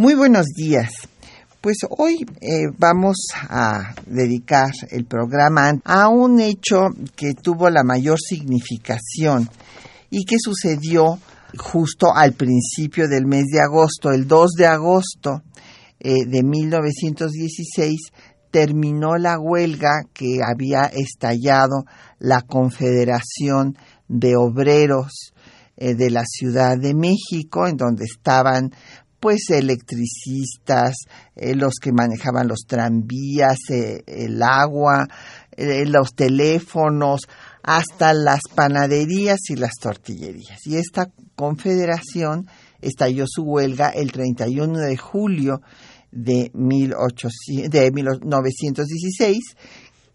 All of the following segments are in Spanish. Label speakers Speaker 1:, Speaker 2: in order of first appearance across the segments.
Speaker 1: Muy buenos días. Pues hoy eh, vamos a dedicar el programa a un hecho que tuvo la mayor significación y que sucedió justo al principio del mes de agosto, el 2 de agosto eh, de 1916, terminó la huelga que había estallado la Confederación de Obreros eh, de la Ciudad de México, en donde estaban pues electricistas, eh, los que manejaban los tranvías, eh, el agua, eh, los teléfonos, hasta las panaderías y las tortillerías. Y esta confederación estalló su huelga el 31 de julio de, 1800, de 1916,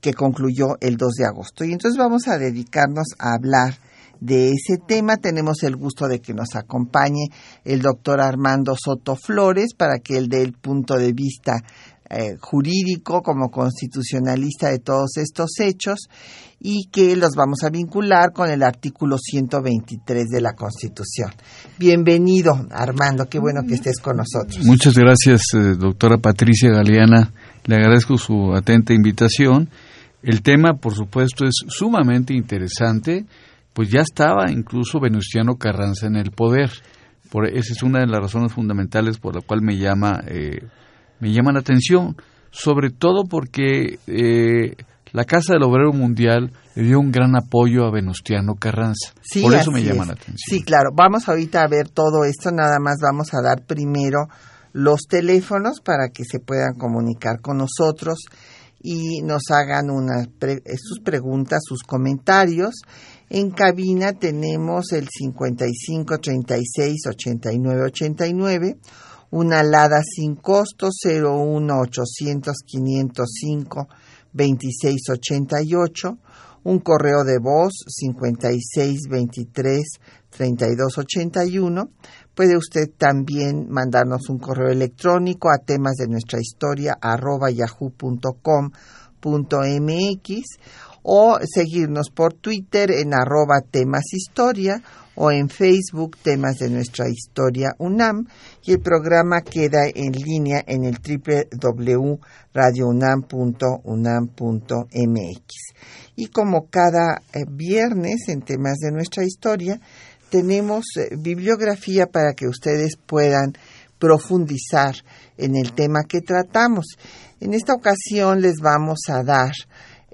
Speaker 1: que concluyó el 2 de agosto. Y entonces vamos a dedicarnos a hablar de ese tema. Tenemos el gusto de que nos acompañe el doctor Armando Soto Flores para que él dé el punto de vista eh, jurídico como constitucionalista de todos estos hechos y que los vamos a vincular con el artículo 123 de la Constitución. Bienvenido, Armando, qué bueno que estés con nosotros.
Speaker 2: Muchas gracias, eh, doctora Patricia Galeana. Le agradezco su atenta invitación. El tema, por supuesto, es sumamente interesante pues ya estaba incluso Venustiano Carranza en el poder. Por, esa es una de las razones fundamentales por la cual me llama, eh, me llama la atención, sobre todo porque eh, la Casa del Obrero Mundial le dio un gran apoyo a Venustiano Carranza. por eso me llama la atención.
Speaker 1: Sí, claro. Vamos ahorita a ver todo esto, nada más vamos a dar primero los teléfonos para que se puedan comunicar con nosotros y nos hagan una sus preguntas, sus comentarios en cabina tenemos el 55 36 89 89, una alada sin costo 01 800 505 26 88, un correo de voz 56 23 32 81. Puede usted también mandarnos un correo electrónico a temas de nuestra historia arroba yahoo.com.mx o seguirnos por Twitter en arroba temas o en Facebook temas de nuestra historia UNAM y el programa queda en línea en el www.radiounam.unam.mx. Y como cada eh, viernes en temas de nuestra historia, tenemos eh, bibliografía para que ustedes puedan profundizar en el tema que tratamos. En esta ocasión les vamos a dar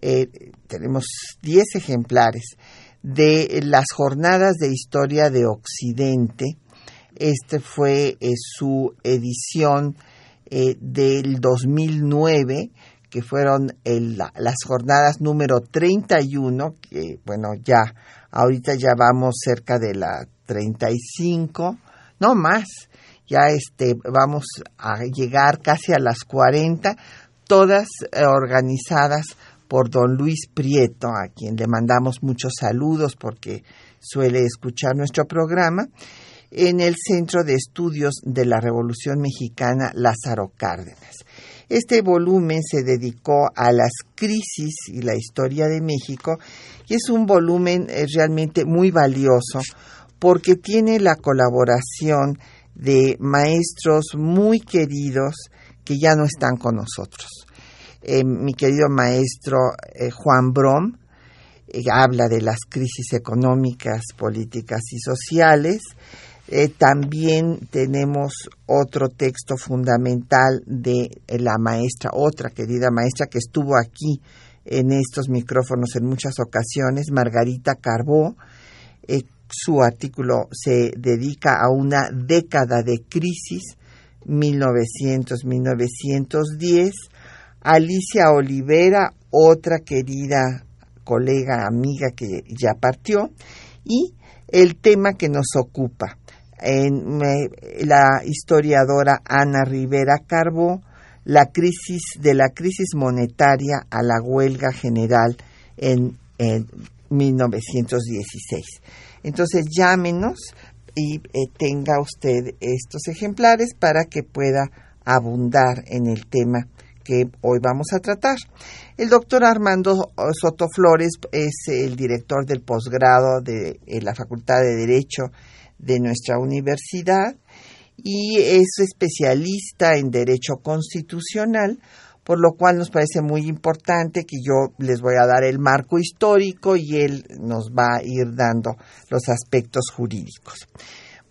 Speaker 1: eh, tenemos 10 ejemplares de las jornadas de historia de Occidente. Este fue eh, su edición eh, del 2009, que fueron las jornadas número 31, que bueno, ya, ahorita ya vamos cerca de la 35, no más, ya este, vamos a llegar casi a las 40, todas organizadas por don Luis Prieto, a quien le mandamos muchos saludos porque suele escuchar nuestro programa, en el Centro de Estudios de la Revolución Mexicana Lázaro Cárdenas. Este volumen se dedicó a las crisis y la historia de México y es un volumen eh, realmente muy valioso porque tiene la colaboración de maestros muy queridos que ya no están con nosotros. Eh, mi querido maestro eh, Juan Brom eh, habla de las crisis económicas, políticas y sociales. también tenemos otro texto fundamental de la maestra, otra querida maestra que estuvo aquí en estos micrófonos en muchas ocasiones, Margarita Carbó. su artículo se dedica a una década de crisis, 1900-1910 Alicia Olivera, otra querida colega, amiga que ya partió, y el tema que nos ocupa, en la historiadora Ana Rivera Carbo, la crisis de la crisis monetaria a la huelga general en, 1916. Entonces llámenos y eh, tenga usted estos ejemplares para que pueda abundar en el tema que hoy vamos a tratar. El doctor Armando Soto Flores es el director del posgrado de la Facultad de Derecho de nuestra universidad y es especialista en Derecho Constitucional, por lo cual nos parece muy importante que yo les voy a dar el marco histórico y él nos va a ir dando los aspectos jurídicos.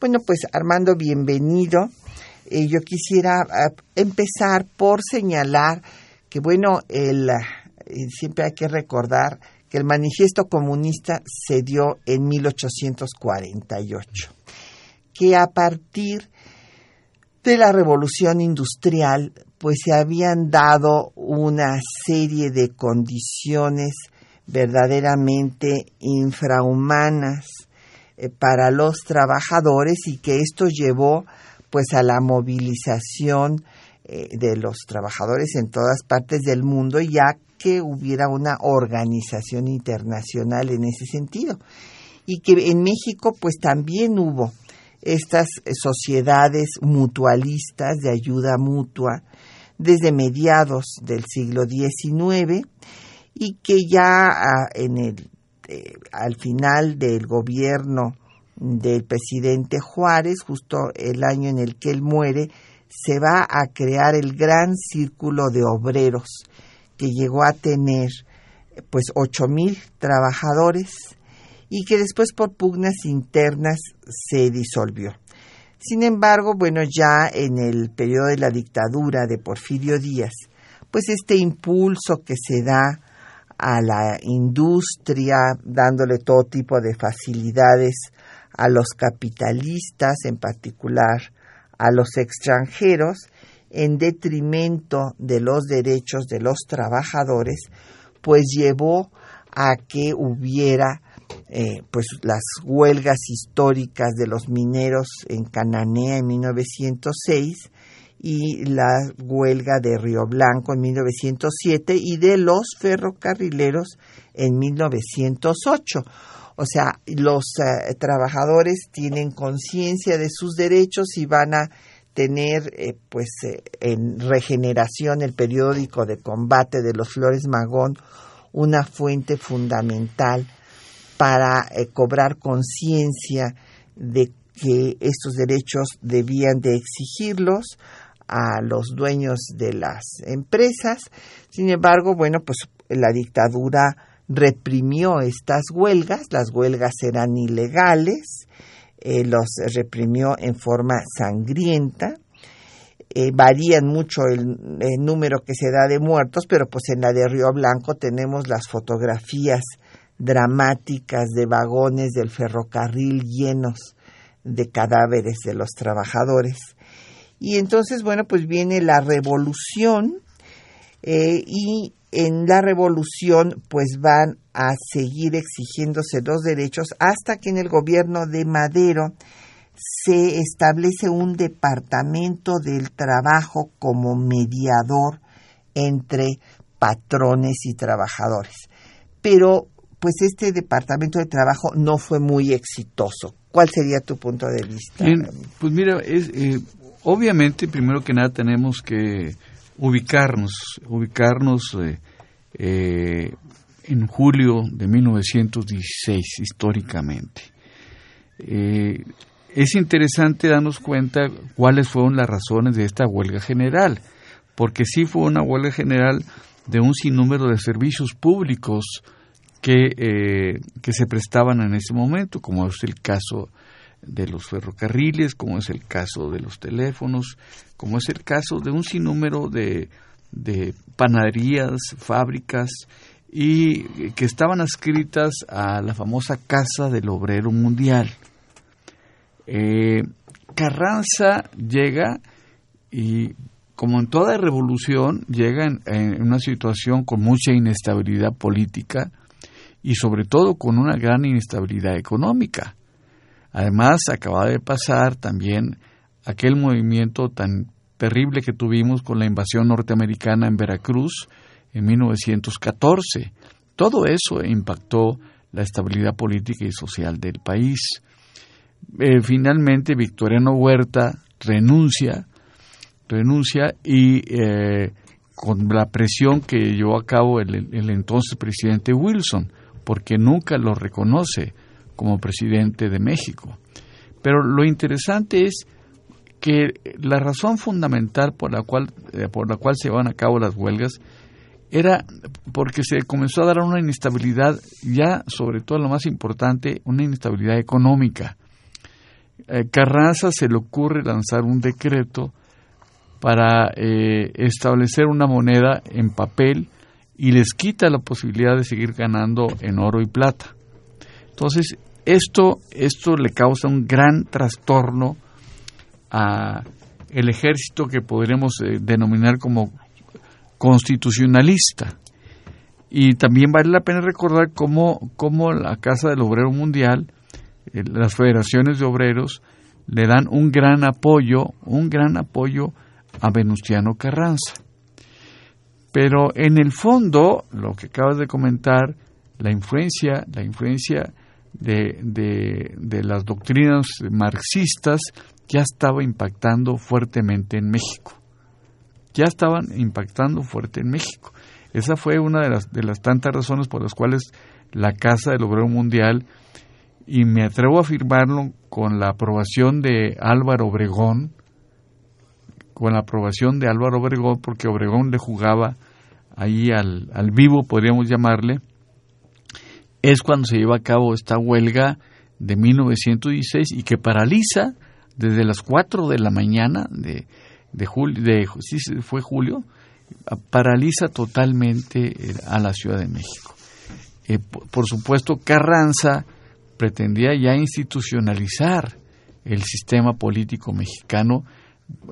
Speaker 1: Bueno, pues Armando, bienvenido. Eh, yo quisiera ah, empezar por señalar que, bueno, el, siempre hay que recordar que el manifiesto comunista se dio en 1848, que a partir de la revolución industrial, pues se habían dado una serie de condiciones verdaderamente infrahumanas eh, para los trabajadores y que esto llevó pues a la movilización eh, de los trabajadores en todas partes del mundo ya que hubiera una organización internacional en ese sentido. Y que en México pues también hubo estas sociedades mutualistas de ayuda mutua desde mediados del siglo XIX y que ya ah, en el, eh, al final del gobierno del presidente Juárez, justo el año en el que él muere, se va a crear el gran círculo de obreros que llegó a tener pues ocho mil trabajadores y que después por pugnas internas se disolvió. Sin embargo, bueno, ya en el periodo de la dictadura de Porfirio Díaz, pues este impulso que se da a la industria, dándole todo tipo de facilidades a los capitalistas, en particular a los extranjeros, en detrimento de los derechos de los trabajadores, pues llevó a que hubiera eh, pues las huelgas históricas de los mineros en Cananea en 1906 y la huelga de Río Blanco en 1907 y de los ferrocarrileros en 1908. O sea, los eh, trabajadores tienen conciencia de sus derechos y van a tener eh, pues en regeneración el periódico de combate de los Flores Magón una fuente fundamental para eh, cobrar conciencia de que estos derechos debían de exigirlos a los dueños de las empresas. Sin embargo, bueno, pues la dictadura reprimió estas huelgas, las huelgas eran ilegales, eh, los reprimió en forma sangrienta, eh, varían mucho el, número que se da de muertos, pero pues en la de Río Blanco tenemos las fotografías dramáticas de vagones del ferrocarril llenos de cadáveres de los trabajadores. Y entonces, bueno, pues viene la revolución eh, y en la revolución pues van a seguir exigiéndose los derechos hasta que en el gobierno de Madero se establece un departamento del trabajo como mediador entre patrones y trabajadores. Pero pues este departamento de trabajo no fue muy exitoso. ¿Cuál sería tu punto de vista?
Speaker 2: pues mira, es, eh, obviamente primero que nada tenemos que ubicarnos, ubicarnos eh, eh, en julio de 1916 históricamente. es interesante darnos cuenta cuáles fueron las razones de esta huelga general, porque sí fue una huelga general de un sinnúmero de servicios públicos que, eh, que se prestaban en ese momento, como es el caso de los ferrocarriles, como es el caso de los teléfonos, como es el caso de un sinnúmero de, de panaderías, fábricas, y que estaban adscritas a la famosa Casa del Obrero Mundial. Eh, Carranza llega y como en toda revolución, llega en, una situación con mucha inestabilidad política y sobre todo con una gran inestabilidad económica. Además, acaba de pasar también aquel movimiento tan terrible que tuvimos con la invasión norteamericana en Veracruz en 1914. Todo eso impactó la estabilidad política y social del país. Eh, finalmente, Victoriano Huerta renuncia, renuncia y eh, con la presión que llevó a cabo el, el entonces presidente Wilson, porque nunca lo reconoce como presidente de México. Pero lo interesante es que la razón fundamental por la cual eh, por la cual se van a cabo las huelgas era porque se comenzó a dar una inestabilidad ya sobre todo lo más importante una inestabilidad económica eh, Carranza se le ocurre lanzar un decreto para eh, establecer una moneda en papel y les quita la posibilidad de seguir ganando en oro y plata entonces esto esto le causa un gran trastorno a el ejército que podremos eh, denominar como constitucionalista. Y también vale la pena recordar cómo, cómo la Casa del Obrero Mundial, eh, las federaciones de obreros, le dan un gran apoyo, un gran apoyo a Venustiano Carranza. Pero en el fondo, lo que acabas de comentar, la influencia, la influencia de, de, de las doctrinas marxistas ya estaba impactando fuertemente en México. Ya estaban impactando fuerte en México. Esa fue una de las, de las tantas razones por las cuales la Casa del Obrero Mundial, y me atrevo a afirmarlo con la aprobación de Álvaro Obregón, con la aprobación de Álvaro Obregón, porque Obregón le jugaba ahí al, al vivo, podríamos llamarle, es cuando se lleva a cabo esta huelga de 1916 y que paraliza desde las 4 de la mañana de, de julio, de, sí, fue julio, paraliza totalmente eh, a la Ciudad de México. Eh, por, supuesto, Carranza pretendía ya institucionalizar el sistema político mexicano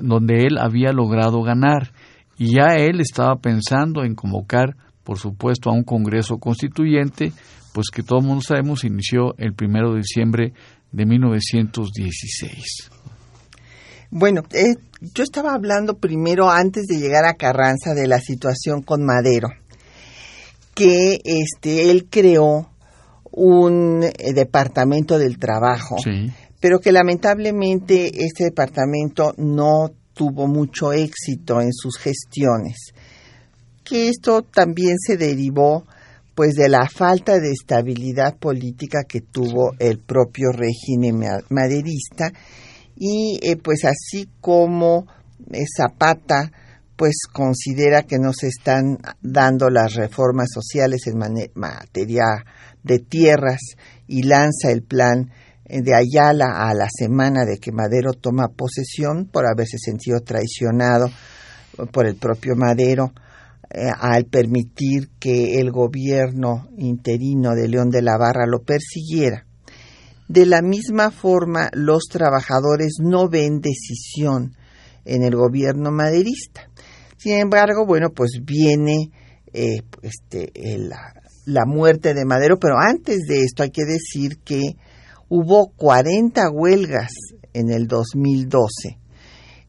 Speaker 2: donde él había logrado ganar y ya él estaba pensando en convocar, por supuesto, a un Congreso Constituyente, pues que todo el mundo sabemos inició el primero de diciembre de 1916.
Speaker 1: Bueno, eh, yo estaba hablando primero, antes de llegar a Carranza, de la situación con Madero, que este, él creó un eh, departamento del trabajo, pero que lamentablemente este departamento no tuvo mucho éxito en sus gestiones, que esto también se derivó pues de la falta de estabilidad política que tuvo el propio régimen maderista. Y eh, pues así como eh, Zapata pues considera que no se están dando las reformas sociales en materia de tierras y lanza el plan eh, de Ayala a la semana de que Madero toma posesión por haberse sentido traicionado por el propio Madero al permitir que el gobierno interino de León de la Barra lo persiguiera. De la misma forma, los trabajadores no ven decisión en el gobierno maderista. Sin embargo, bueno, pues viene eh, este, la, la muerte de Madero, pero antes de esto hay que decir que hubo 40 huelgas en el 2012.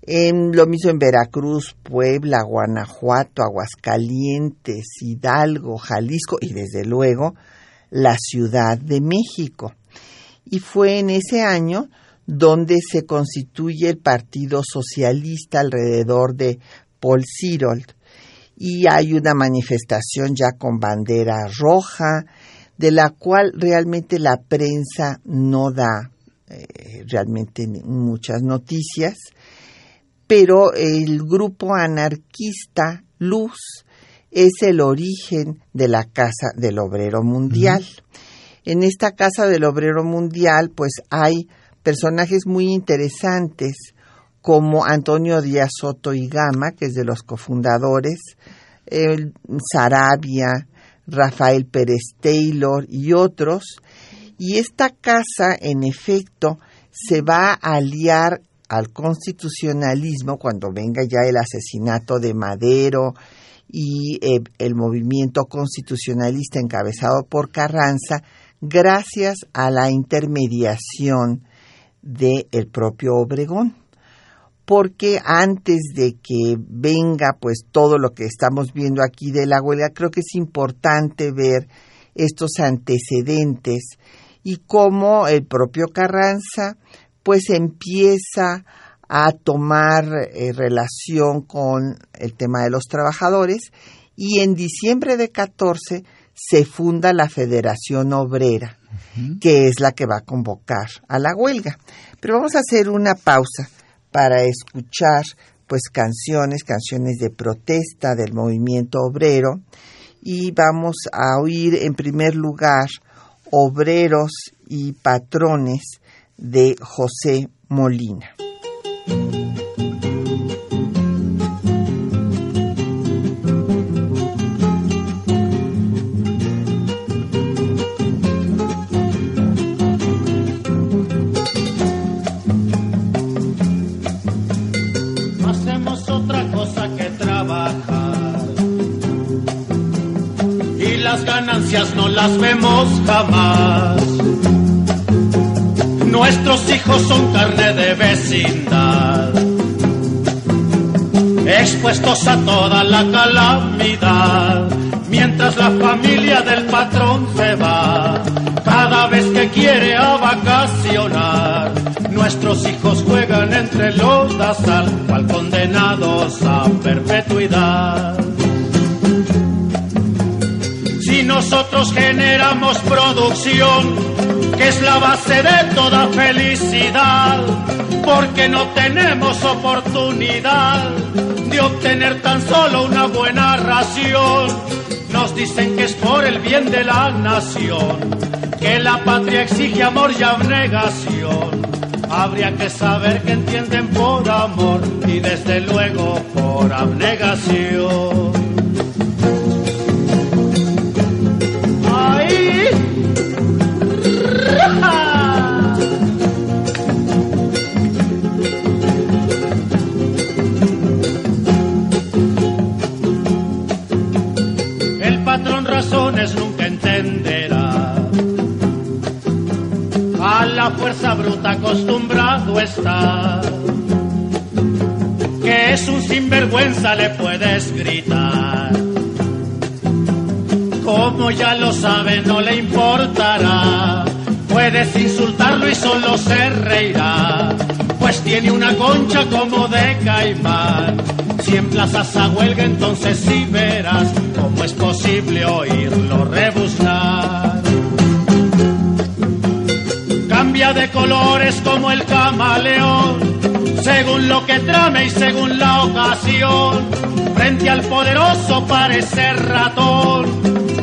Speaker 1: En, lo mismo en Veracruz, Puebla, Guanajuato, Aguascalientes, Hidalgo, Jalisco y desde luego la Ciudad de México. Y fue en ese año donde se constituye el Partido Socialista alrededor de Paul Sirold. Y hay una manifestación ya con bandera roja de la cual realmente la prensa no da eh, realmente muchas noticias, pero el grupo anarquista Luz es el origen de la Casa del Obrero Mundial. En esta Casa del Obrero Mundial, pues hay personajes muy interesantes como Antonio Díaz Soto y Gama, que es de los cofundadores, el Sarabia, Rafael Pérez Taylor y otros. Y esta casa, en efecto, se va a aliar al constitucionalismo cuando venga ya el asesinato de Madero y eh, el movimiento constitucionalista encabezado por Carranza, gracias a la intermediación del el propio Obregón. Porque antes de que venga pues todo lo que estamos viendo aquí de la huelga, creo que es importante ver estos antecedentes y cómo el propio Carranza pues empieza a tomar eh, relación con el tema de los trabajadores y en diciembre de 14 se funda la Federación Obrera, que es la que va a convocar a la huelga. Pero vamos a hacer una pausa para escuchar pues canciones, canciones de protesta del movimiento obrero y vamos a oír en primer lugar Obreros y Patrones de José Molina.
Speaker 3: hacemos otra cosa que trabajar. Y las ganancias no las vemos jamás. Nuestros hijos son carne de vecindad, expuestos a toda la calamidad, mientras la familia del patrón se va, cada vez que quiere a vacacionar. Nuestros hijos juegan entre los dasal, cual condenados a perpetuidad. Nosotros generamos producción, que es la base de toda felicidad, porque no tenemos oportunidad de obtener tan solo una buena ración. Nos dicen que es por el bien de la nación, que la patria exige amor y abnegación. Habría que saber que entienden por amor y desde luego por abnegación. Acostumbrado está. Que es un sinvergüenza le puedes gritar. Como ya lo sabe, no le importará. Puedes insultarlo y solo se reirá. Pues tiene una concha como de caimán. Si emplazas a huelga, entonces sí verás cómo es posible oírlo rebuznar. De colores como el camaleón, según lo que trame y según la ocasión. Frente al poderoso parece ratón,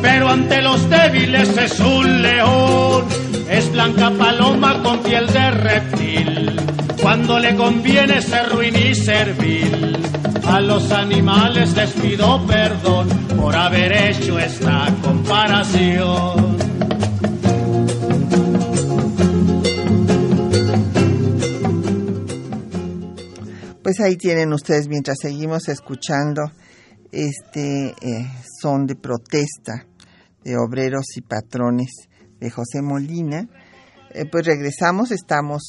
Speaker 3: pero ante los débiles es un león. Es blanca paloma con piel de reptil, cuando le conviene ser ruin y servil. A los animales les pido perdón por haber hecho esta comparación.
Speaker 1: Pues ahí tienen ustedes mientras seguimos escuchando este eh, son de protesta de obreros y patrones de José Molina. Eh, pues regresamos, estamos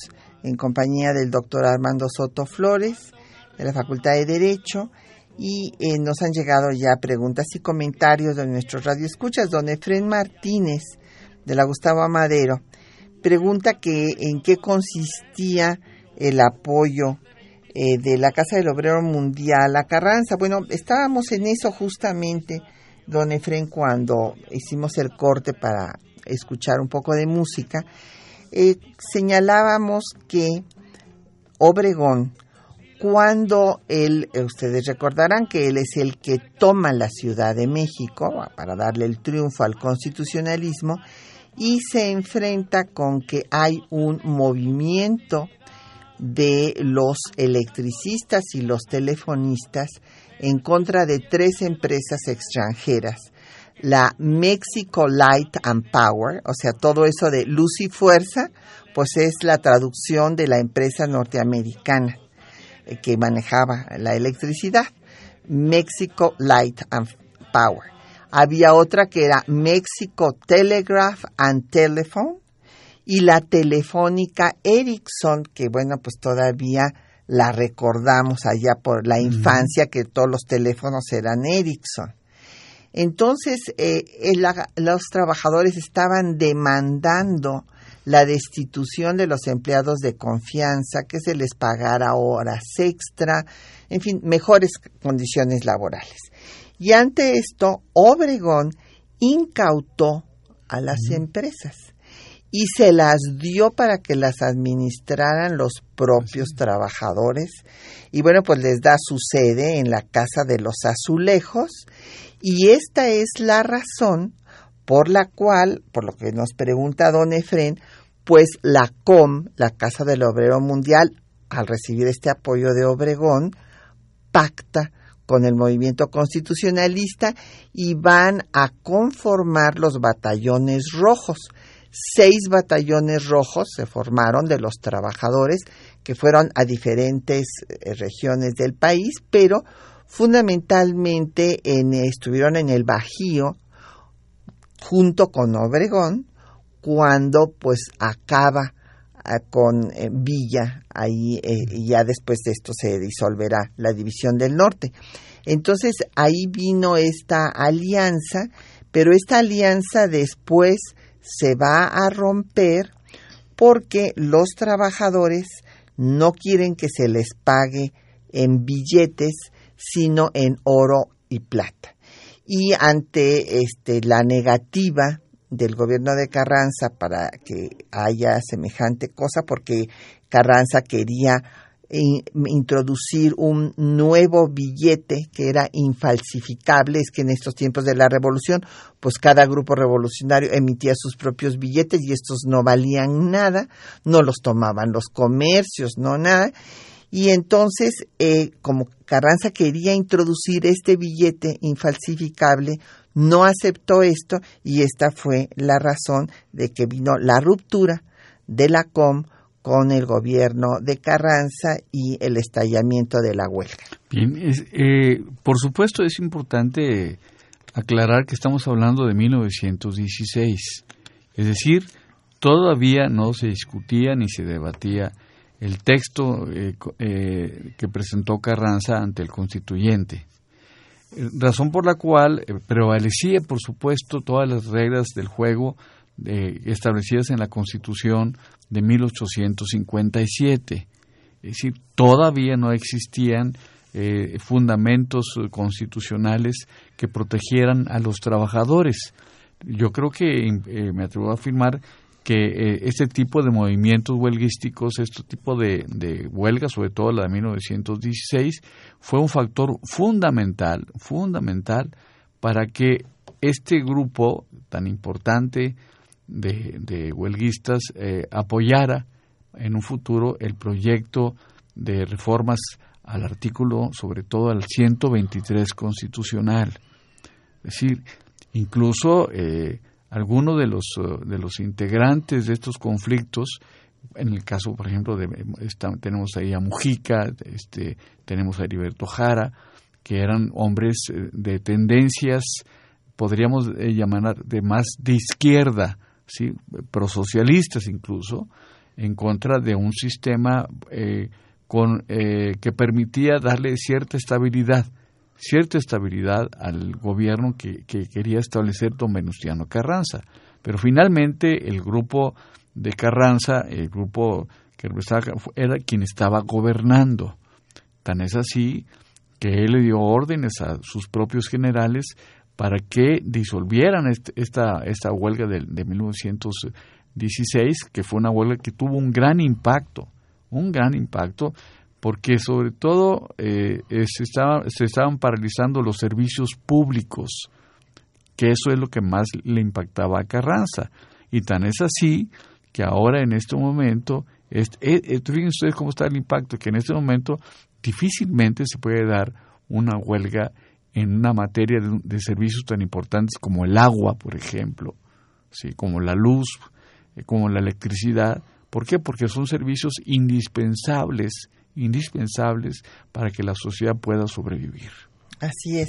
Speaker 1: en compañía del doctor Armando Soto Flores de la Facultad de Derecho y eh, nos han llegado ya preguntas y comentarios de nuestros radioescuchas. Don Efren Martínez de la Gustavo Amadero pregunta que en qué consistía el apoyo eh, de la Casa del Obrero Mundial a Carranza. Bueno, estábamos en eso justamente, don Efren, cuando hicimos el corte para escuchar un poco de música. Eh, señalábamos que Obregón, cuando él, eh, ustedes recordarán que él es el que toma la Ciudad de México para darle el triunfo al constitucionalismo y se enfrenta con que hay un movimiento de los electricistas y los telefonistas en contra de tres empresas extranjeras, la Mexico Light and Power, o sea, todo eso de luz y fuerza, pues es la traducción de la empresa norteamericana eh, que manejaba la electricidad, Mexico Light and Power. Había otra que era Mexico Telegraph and Telephone y la telefónica Ericsson, que bueno, pues todavía la recordamos allá por la infancia que todos los teléfonos eran Ericsson. Entonces, eh, los trabajadores estaban demandando la destitución de los empleados de confianza, que se les pagara horas extra, en fin, mejores condiciones laborales. Y ante esto, Obregón incautó a las empresas y se las dio para que las administraran los propios trabajadores. Y bueno, pues les da su sede en la Casa de los Azulejos. Y esta es la razón por la cual, por lo que nos pregunta don Efren, pues la COM, la Casa del Obrero Mundial, al recibir este apoyo de Obregón, pacta con el movimiento constitucionalista y van a conformar los batallones rojos seis batallones rojos se formaron de los trabajadores que fueron a diferentes eh, regiones del país, pero fundamentalmente estuvieron en el Bajío junto con Obregón cuando pues acaba ah, con eh, Villa ahí eh, y ya después de esto se disolverá la división del norte. Entonces ahí vino esta alianza, pero esta alianza después se va a romper porque los trabajadores no quieren que se les pague en billetes, sino en oro y plata. Y ante este, la negativa del gobierno de Carranza para que haya semejante cosa, porque Carranza quería introducir un nuevo billete que era infalsificable. Es que en estos tiempos de la revolución, pues cada grupo revolucionario emitía sus propios billetes y estos no valían nada, no los tomaban los comercios, no nada. Y entonces, eh, como Carranza quería introducir este billete infalsificable, no aceptó esto y esta fue la razón de que vino la ruptura de la COM con el gobierno de Carranza y el estallamiento de la huelga.
Speaker 2: Bien, eh, por supuesto es importante aclarar que estamos hablando de 1916, es decir, todavía no se discutía ni se debatía el texto eh, eh, que presentó Carranza ante el constituyente, razón por la cual prevalecía, por supuesto, todas las reglas del juego establecidas en la Constitución de 1857. Es decir, todavía no existían eh, fundamentos constitucionales que protegieran a los trabajadores. Yo creo que eh, me atrevo a afirmar que eh, este tipo de movimientos huelguísticos, este tipo de, de huelga, sobre todo la de 1916, fue un factor fundamental, fundamental para que este grupo tan importante de, huelguistas eh, apoyara en un futuro el proyecto de reformas al artículo, sobre todo al 123 constitucional. Es decir, incluso eh, algunos de los, de los integrantes de estos conflictos, en el caso, por ejemplo, de, tenemos ahí a Mujica, este, tenemos a Heriberto Jara, que eran hombres eh, de tendencias, podríamos llamar de más de izquierda, ¿sí? prosocialistas incluso, en contra de un sistema eh, con, eh, que permitía darle cierta estabilidad, cierta estabilidad al gobierno que, quería establecer don Venustiano Carranza. Pero finalmente el grupo de Carranza, el grupo que era quien estaba gobernando. Tan es así que él le dio órdenes a sus propios generales para que disolvieran esta, esta huelga de, de 1916, que fue una huelga que tuvo un gran impacto, un gran impacto, porque sobre todo eh, se, estaban paralizando los servicios públicos, que eso es lo que más le impactaba a Carranza. Y tan es así que ahora en este momento, este, fíjense ustedes cómo está el impacto, que en este momento difícilmente se puede dar una huelga en una materia de, servicios tan importantes como el agua, por ejemplo, ¿sí? como la luz, eh, como la electricidad. ¿Por qué? Porque son servicios indispensables, indispensables para que la sociedad pueda sobrevivir.
Speaker 1: Así es.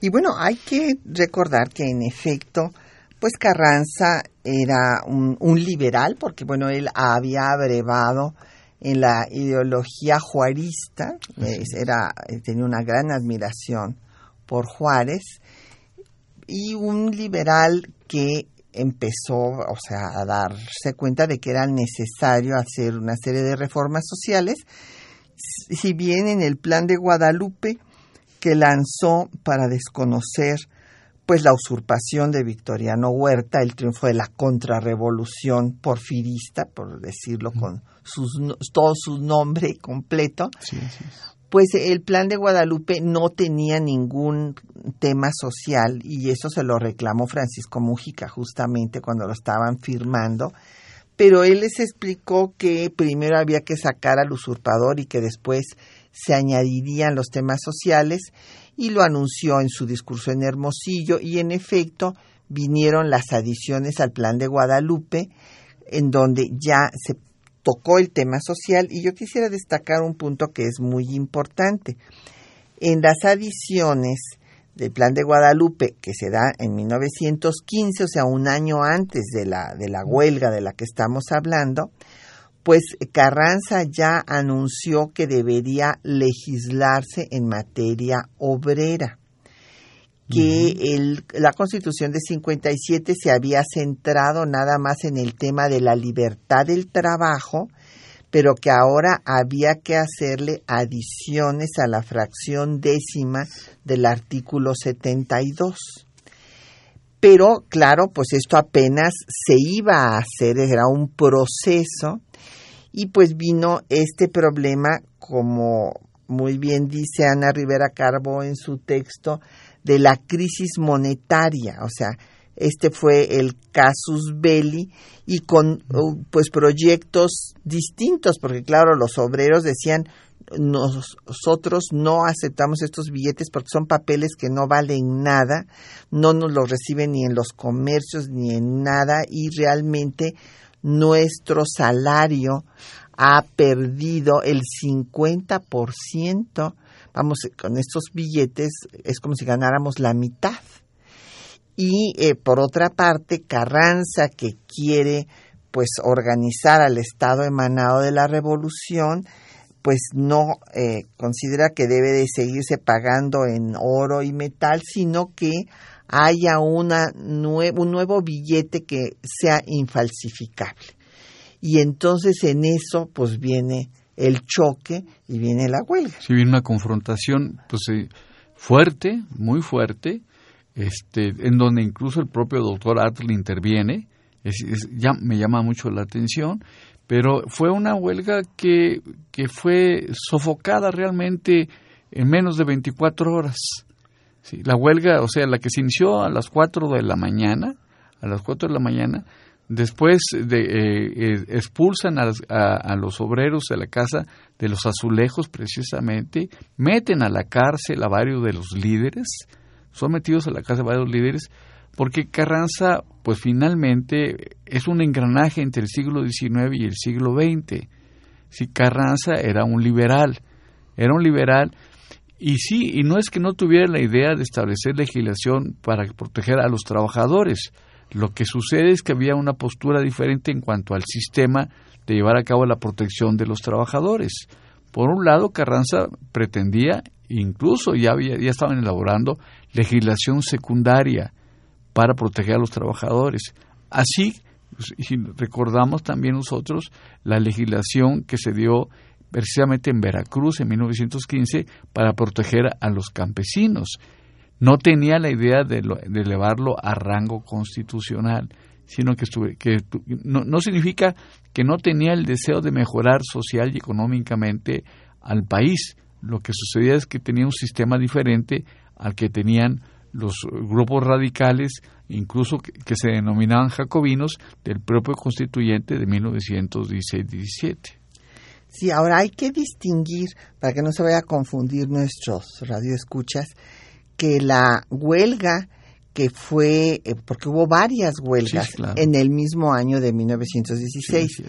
Speaker 1: Y bueno, hay que recordar que en efecto, pues Carranza era un, liberal, porque bueno, él había abrevado en la ideología juarista, era, tenía una gran admiración por Juárez, y un liberal que empezó, o sea, a darse cuenta de que era necesario hacer una serie de reformas sociales, si bien en el plan de Guadalupe que lanzó para desconocer pues la usurpación de Victoriano Huerta, el triunfo de la contrarrevolución porfirista, por decirlo con sus, todo su nombre completo, pues el plan de Guadalupe no tenía ningún tema social y eso se lo reclamó Francisco Mújica justamente cuando lo estaban firmando, pero él les explicó que primero había que sacar al usurpador y que después se añadirían los temas sociales y lo anunció en su discurso en Hermosillo y en efecto vinieron las adiciones al plan de Guadalupe en donde ya se tocó el tema social y yo quisiera destacar un punto que es muy importante. En las adiciones del plan de Guadalupe que se da en 1915, o sea, un año antes de la, de la huelga de la que estamos hablando, pues Carranza ya anunció que debería legislarse en materia obrera, que la constitución de 57 se había centrado nada más en el tema de la libertad del trabajo, pero que ahora había que hacerle adiciones a la fracción décima del artículo 72. Pero claro, pues esto apenas se iba a hacer, era un proceso y pues vino este problema, como muy bien dice Ana Rivera Carbo en su texto, de la crisis monetaria, o sea, este fue el casus belli y con uh, pues proyectos distintos, porque claro, los obreros decían nosotros no aceptamos estos billetes porque son papeles que no valen nada, no nos los reciben ni en los comercios ni en nada y realmente nuestro salario ha perdido el 50%. Vamos, con estos billetes es como si ganáramos la mitad. Y eh, por otra parte, Carranza, que quiere pues organizar al Estado emanado de la revolución, pues no eh, considera que debe de seguirse pagando en oro y metal, sino que haya una un nuevo billete que sea infalsificable. Y entonces en eso pues viene el choque y viene la huelga.
Speaker 2: Sí, viene una confrontación pues eh, fuerte, muy fuerte, este, en donde incluso el propio doctor Atle interviene, ya me llama mucho la atención, pero fue una huelga que, que fue sofocada realmente en menos de 24 horas la huelga, o sea, la que se inició a las 4 de la mañana, a las 4 de la mañana, después de, eh, expulsan a, a, los obreros de la casa de los azulejos precisamente, meten a la cárcel a varios de los líderes, son metidos a la cárcel varios líderes, porque Carranza, pues finalmente es un engranaje entre el siglo XIX y el siglo XX. Si Carranza era un liberal, era un liberal y sí, y no es que no tuviera la idea de establecer legislación para proteger a los trabajadores. Lo que sucede es que había una postura diferente en cuanto al sistema de llevar a cabo la protección de los trabajadores. Por un lado, Carranza pretendía, incluso ya, había, ya estaban elaborando legislación secundaria para proteger a los trabajadores. Así, si recordamos también nosotros la legislación que se dio precisamente en Veracruz en 1915 para proteger a los campesinos. No tenía la idea de, elevarlo a rango constitucional, sino que, que no, no significa que no tenía el deseo de mejorar social y económicamente al país. Lo que sucedía es que tenía un sistema diferente al que tenían los grupos radicales, incluso que, se denominaban jacobinos, del propio constituyente de 1916-17.
Speaker 1: Sí, ahora hay que distinguir, para que no se vaya a confundir nuestros radioescuchas, que la huelga que fue, eh, porque hubo varias huelgas en el mismo año de 1916.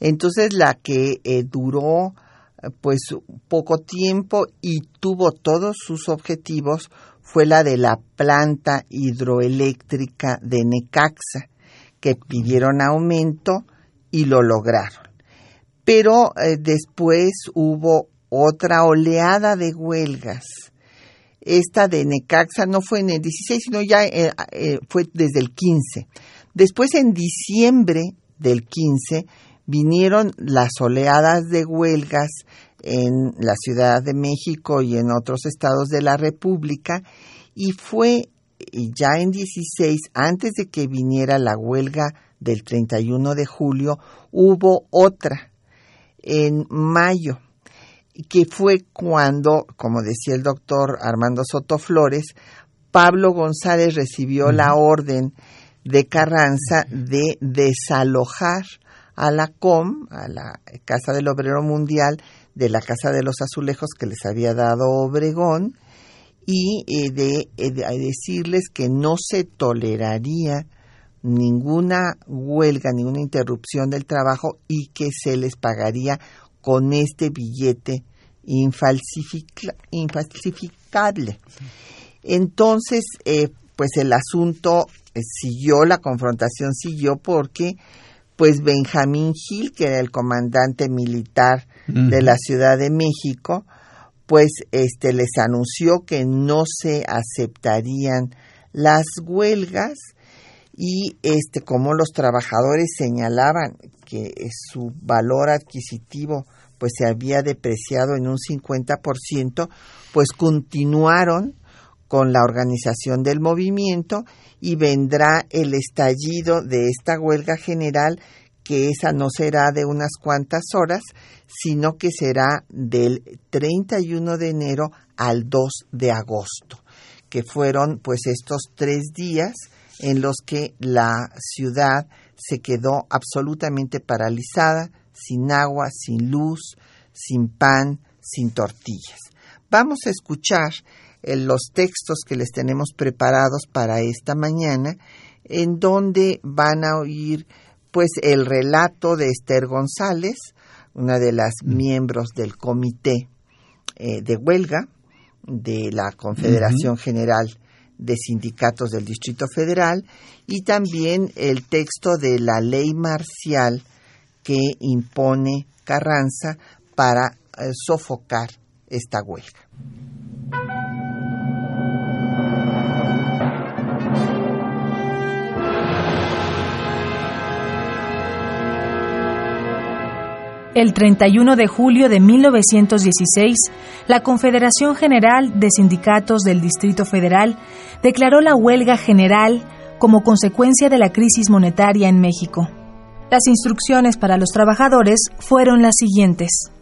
Speaker 1: Entonces la que eh, duró eh, pues poco tiempo y tuvo todos sus objetivos fue la de la planta hidroeléctrica de Necaxa, que pidieron aumento y lo lograron. Pero después hubo otra oleada de huelgas esta de Necaxa no fue en el 16, sino ya eh, eh, fue desde el 15. Después, en diciembre del 15, vinieron las oleadas de huelgas en la Ciudad de México y en otros estados de la República y fue ya en 16, antes de que viniera la huelga del 31 de julio, hubo otra en mayo que fue cuando, como decía el doctor Armando Soto Flores, Pablo González recibió la orden de Carranza de desalojar a la COM, a la Casa del Obrero Mundial, de la Casa de los Azulejos que les había dado Obregón, y eh, de, eh, de decirles que no se toleraría ninguna huelga, ninguna interrupción del trabajo y que se les pagaría con este billete infalsificable. Entonces, eh, pues el asunto eh, siguió, la confrontación siguió porque pues Benjamín Gil, que era el comandante militar de la Ciudad de México, pues este les anunció que no se aceptarían las huelgas y este como los trabajadores señalaban que su valor adquisitivo pues se había depreciado en un 50%, pues continuaron con la organización del movimiento y vendrá el estallido de esta huelga general que esa no será de unas cuantas horas, sino que será del 31 de enero al 2 de agosto, que fueron pues estos tres días en los que la ciudad se quedó absolutamente paralizada, sin agua, sin luz, sin pan, sin tortillas. Vamos a escuchar eh, los textos que les tenemos preparados para esta mañana, en donde van a oír pues el relato de Esther González, una de las mm. miembros del comité eh, de huelga de la Confederación General de Sindicatos del Distrito Federal, y también el texto de la ley marcial que impone Carranza para eh, sofocar esta huelga.
Speaker 4: El 31 de julio de 1916, la Confederación General de Sindicatos del Distrito Federal declaró la huelga general como consecuencia de la crisis monetaria en México. Las instrucciones para los trabajadores fueron las siguientes.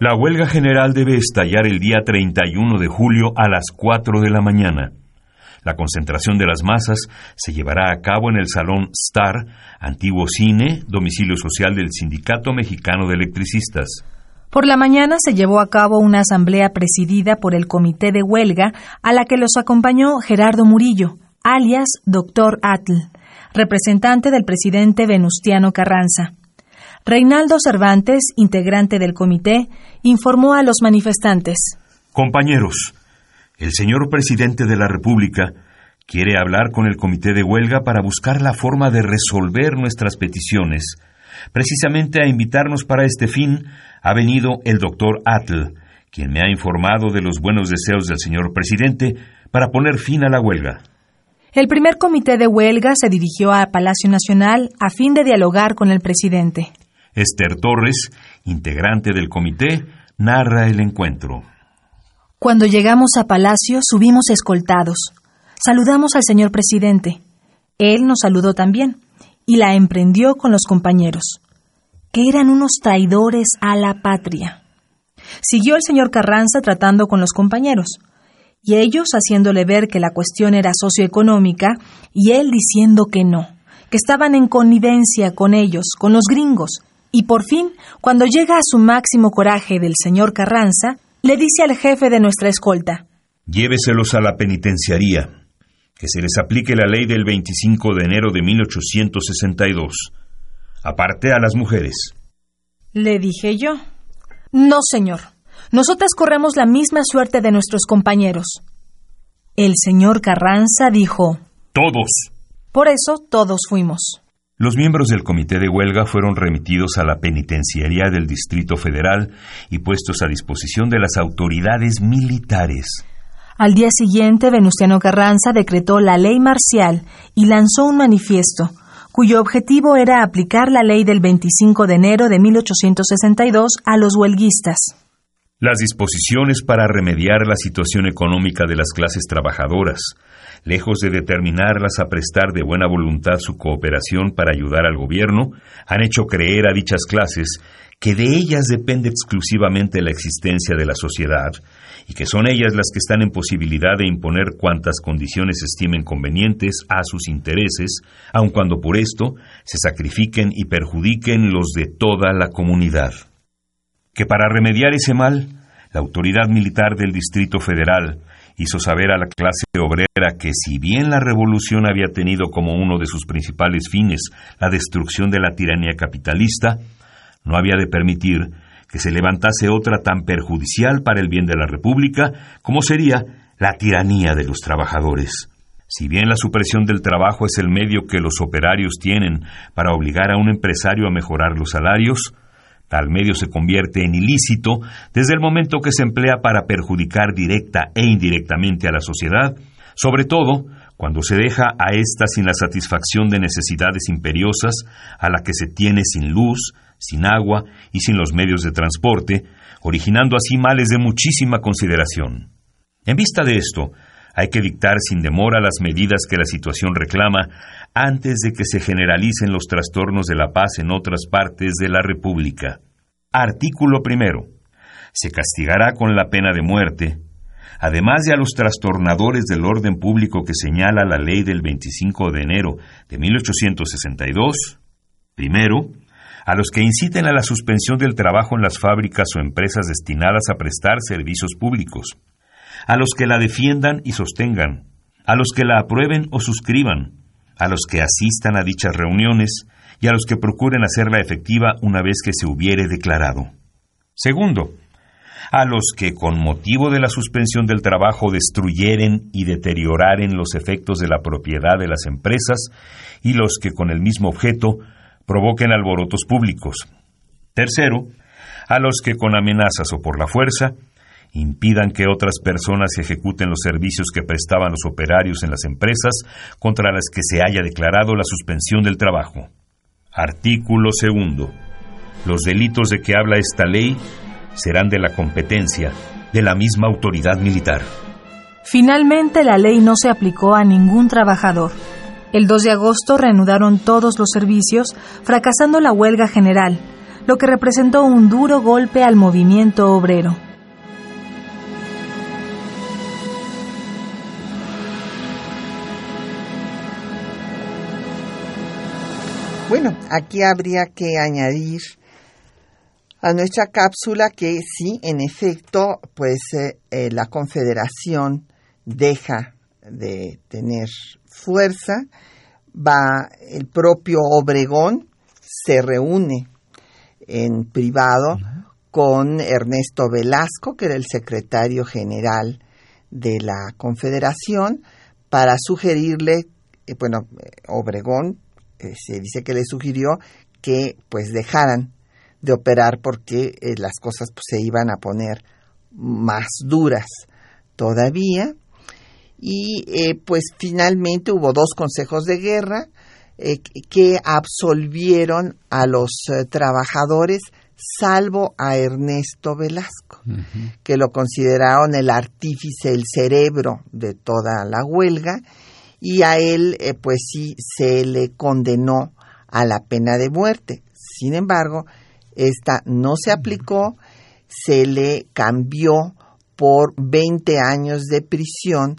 Speaker 5: La huelga general debe estallar el día 31 de julio a las 4 de la mañana. La concentración de las masas se llevará a cabo en el Salón Star, antiguo cine, domicilio social del Sindicato Mexicano de Electricistas.
Speaker 4: Por la mañana se llevó a cabo una asamblea presidida por el Comité de Huelga, a la que los acompañó Gerardo Murillo, alias Dr. Atl, representante del presidente Venustiano Carranza. Reinaldo Cervantes, integrante del comité, informó a los manifestantes.
Speaker 5: Compañeros, el señor presidente de la República quiere hablar con el comité de huelga para buscar la forma de resolver nuestras peticiones. Precisamente a invitarnos para este fin ha venido el doctor Atl, quien me ha informado de los buenos deseos del señor presidente para poner fin a la huelga.
Speaker 4: El primer comité de huelga se dirigió a Palacio Nacional a fin de dialogar con el presidente.
Speaker 5: Esther Torres, integrante del comité, narra el encuentro.
Speaker 4: Cuando llegamos a Palacio subimos escoltados. Saludamos al señor presidente. Él nos saludó también y la emprendió con los compañeros, que eran unos traidores a la patria. Siguió el señor Carranza tratando con los compañeros y ellos haciéndole ver que la cuestión era socioeconómica y él diciendo que no, que estaban en connivencia con ellos, con los gringos. Y por fin, cuando llega a su máximo coraje del señor Carranza, le dice al jefe de nuestra escolta,
Speaker 5: Lléveselos a la penitenciaría, que se les aplique la ley del 25 de enero de 1862. Aparte a las mujeres.
Speaker 4: Le dije yo. No, señor. Nosotras corremos la misma suerte de nuestros compañeros. El señor Carranza dijo.
Speaker 5: Todos.
Speaker 4: Por eso todos fuimos.
Speaker 5: Los miembros del comité de huelga fueron remitidos a la penitenciaría del Distrito Federal y puestos a disposición de las autoridades militares.
Speaker 4: Al día siguiente, Venustiano Carranza decretó la ley marcial y lanzó un manifiesto, cuyo objetivo era aplicar la ley del 25 de enero de 1862 a los huelguistas.
Speaker 5: Las disposiciones para remediar la situación económica de las clases trabajadoras, lejos de determinarlas a prestar de buena voluntad su cooperación para ayudar al gobierno, han hecho creer a dichas clases que de ellas depende exclusivamente la existencia de la sociedad y que son ellas las que están en posibilidad de imponer cuantas condiciones estimen convenientes a sus intereses, aun cuando por esto se sacrifiquen y perjudiquen los de toda la comunidad. Que para remediar ese mal, la autoridad militar del Distrito Federal hizo saber a la clase obrera que si bien la revolución había tenido como uno de sus principales fines la destrucción de la tiranía capitalista, no había de permitir que se levantase otra tan perjudicial para el bien de la República como sería la tiranía de los trabajadores. Si bien la supresión del trabajo es el medio que los operarios tienen para obligar a un empresario a mejorar los salarios, Tal medio se convierte en ilícito desde el momento que se emplea para perjudicar directa e indirectamente a la sociedad, sobre todo cuando se deja a ésta sin la satisfacción de necesidades imperiosas a la que se tiene sin luz, sin agua y sin los medios de transporte, originando así males de muchísima consideración. En vista de esto, hay que dictar sin demora las medidas que la situación reclama antes de que se generalicen los trastornos de la paz en otras partes de la República. Artículo primero. Se castigará con la pena de muerte, además de a los trastornadores del orden público que señala la ley del 25 de enero de 1862, primero, a los que inciten a la suspensión del trabajo en las fábricas o empresas destinadas a prestar servicios públicos, a los que la defiendan y sostengan, a los que la aprueben o suscriban, a los que asistan a dichas reuniones y a los que procuren hacerla efectiva una vez que se hubiere declarado. Segundo, a los que con motivo de la suspensión del trabajo destruyeren y deterioraren los efectos de la propiedad de las empresas y los que con el mismo objeto provoquen alborotos públicos. Tercero, a los que con amenazas o por la fuerza impidan que otras personas ejecuten los servicios que prestaban los operarios en las empresas contra las que se haya declarado la suspensión del trabajo. Artículo segundo. Los delitos de que habla esta ley serán de la competencia de la misma autoridad militar.
Speaker 4: Finalmente la ley no se aplicó a ningún trabajador. El 2 de agosto reanudaron todos los servicios, fracasando la huelga general, lo que representó un duro golpe al movimiento obrero.
Speaker 1: Aquí habría que añadir a nuestra cápsula que sí, en efecto, pues eh, eh, la Confederación deja de tener fuerza, va el propio Obregón, se reúne en privado con Ernesto Velasco, que era el secretario general de la Confederación, para sugerirle, eh, bueno, Obregón eh, se dice que le sugirió que pues dejaran de operar porque eh, las cosas pues, se iban a poner más duras todavía. Y eh, pues finalmente hubo dos consejos de guerra que absolvieron a los trabajadores salvo a Ernesto Velasco, que lo consideraron el artífice, el cerebro de toda la huelga, y a él eh, pues sí se le condenó a la pena de muerte. Sin embargo, esta no se aplicó, se le cambió por 20 años de prisión,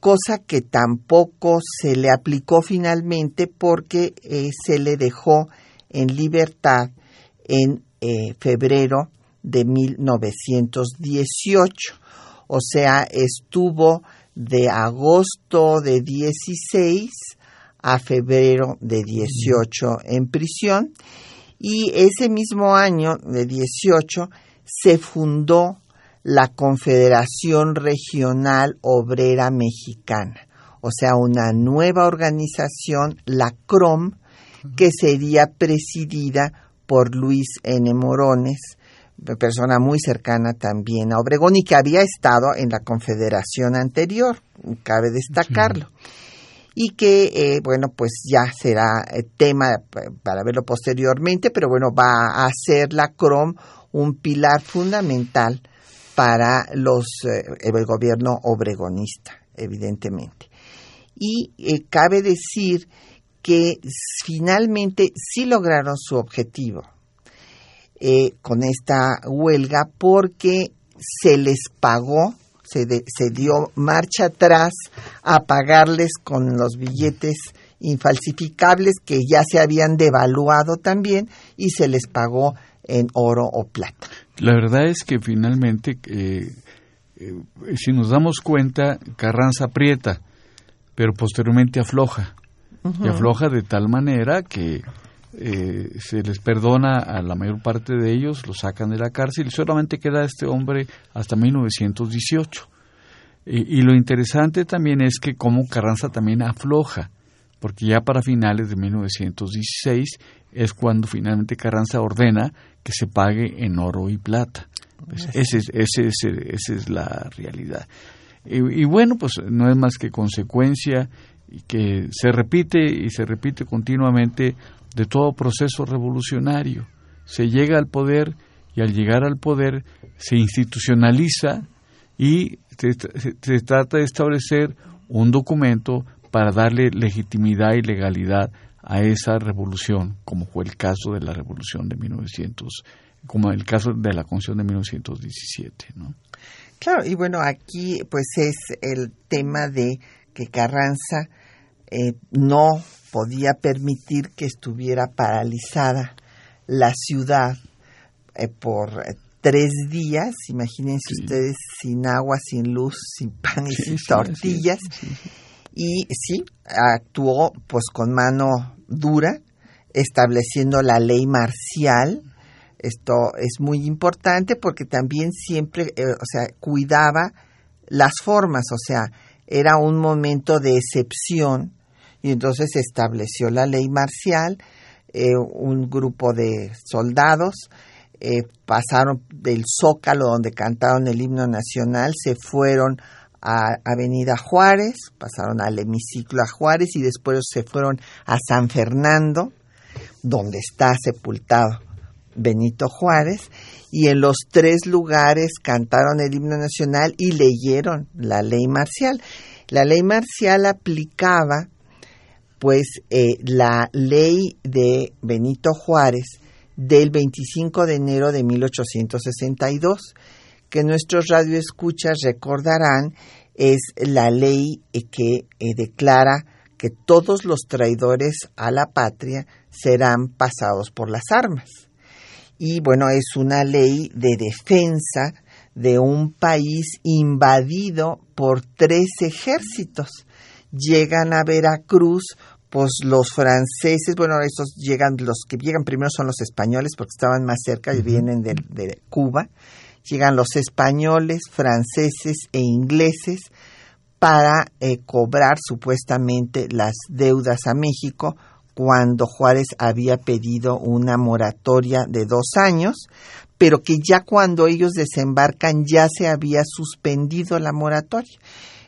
Speaker 1: cosa que tampoco se le aplicó finalmente porque eh, se le dejó en libertad en eh, febrero de 1918. o sea, estuvo de agosto de 16 a febrero de 18 en prisión y ese mismo año de 18 se fundó la Confederación Regional Obrera Mexicana, o sea, una nueva organización, la CROM, que sería presidida por Luis N. Morones, persona muy cercana también a Obregón y que había estado en la confederación anterior, cabe destacarlo. Y que, eh, bueno, pues ya será eh, tema para verlo posteriormente, pero bueno, va a ser la CROM un pilar fundamental para los, eh, el gobierno obregonista, evidentemente. Y cabe decir que finalmente sí lograron su objetivo eh, con esta huelga porque se les pagó, se, se dio marcha atrás a pagarles con los billetes infalsificables que ya se habían devaluado también y se les pagó en oro o plata.
Speaker 2: La verdad es que finalmente, eh, eh, si nos damos cuenta, Carranza aprieta, pero posteriormente afloja. Y afloja de tal manera que eh, se les perdona a la mayor parte de ellos, lo sacan de la cárcel y solamente queda este hombre hasta 1918. Y, y lo interesante también es que como Carranza también afloja, porque ya para finales de 1916 es cuando finalmente Carranza ordena que se pague en oro y plata. Pues ese, ese, esa es la realidad. Y, y, bueno, pues no es más que consecuencia y que se repite y se repite continuamente de todo proceso revolucionario. Se llega al poder y al llegar al poder se institucionaliza y se, trata de establecer un documento para darle legitimidad y legalidad a esa revolución, como fue el caso de la revolución de 1900, como el caso de la Constitución de 1917, ¿no?
Speaker 1: Claro, y bueno, aquí pues es el tema de que Carranza eh, no podía permitir que estuviera paralizada la ciudad eh, por eh, tres días, imagínense ustedes, sin agua, sin luz, sin pan y sin tortillas. y sí, actuó pues con mano dura, estableciendo la ley marcial. Esto es muy importante porque también siempre, o sea, cuidaba las formas, o sea, era un momento de excepción y entonces se estableció la ley marcial, eh, un grupo de soldados eh, pasaron del Zócalo donde cantaron el himno nacional, se fueron a Avenida Juárez, pasaron al hemiciclo a Juárez y después se fueron a San Fernando, donde está sepultado Benito Juárez, y en los tres lugares cantaron el himno nacional y leyeron la ley marcial. La ley marcial aplicaba pues eh, la ley de Benito Juárez del 25 de enero de 1862, que nuestros radioescuchas recordarán es la ley eh, que eh, declara que todos los traidores a la patria serán pasados por las armas. Y bueno, es una ley de defensa de un país invadido por tres ejércitos. Llegan a Veracruz pues los franceses, bueno, esos llegan, los que llegan primero son los españoles porque estaban más cerca y vienen de, Cuba. Llegan los españoles, franceses e ingleses para eh, cobrar supuestamente las deudas a México cuando Juárez había pedido una moratoria de dos años, pero que ya cuando ellos desembarcan ya se había suspendido la moratoria.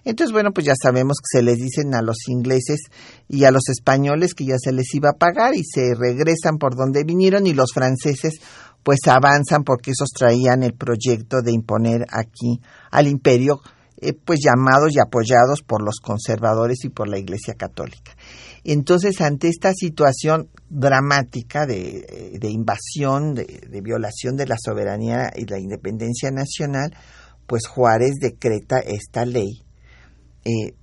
Speaker 1: Entonces, bueno, pues ya sabemos que se les dicen a los ingleses y a los españoles que ya se les iba a pagar y se regresan por donde vinieron y los franceses pues avanzan porque esos traían el proyecto de imponer aquí al imperio eh, pues llamados y apoyados por los conservadores y por la Iglesia Católica. Entonces, ante esta situación dramática de, invasión, de, violación de la soberanía y la independencia nacional, pues Juárez decreta esta ley eh,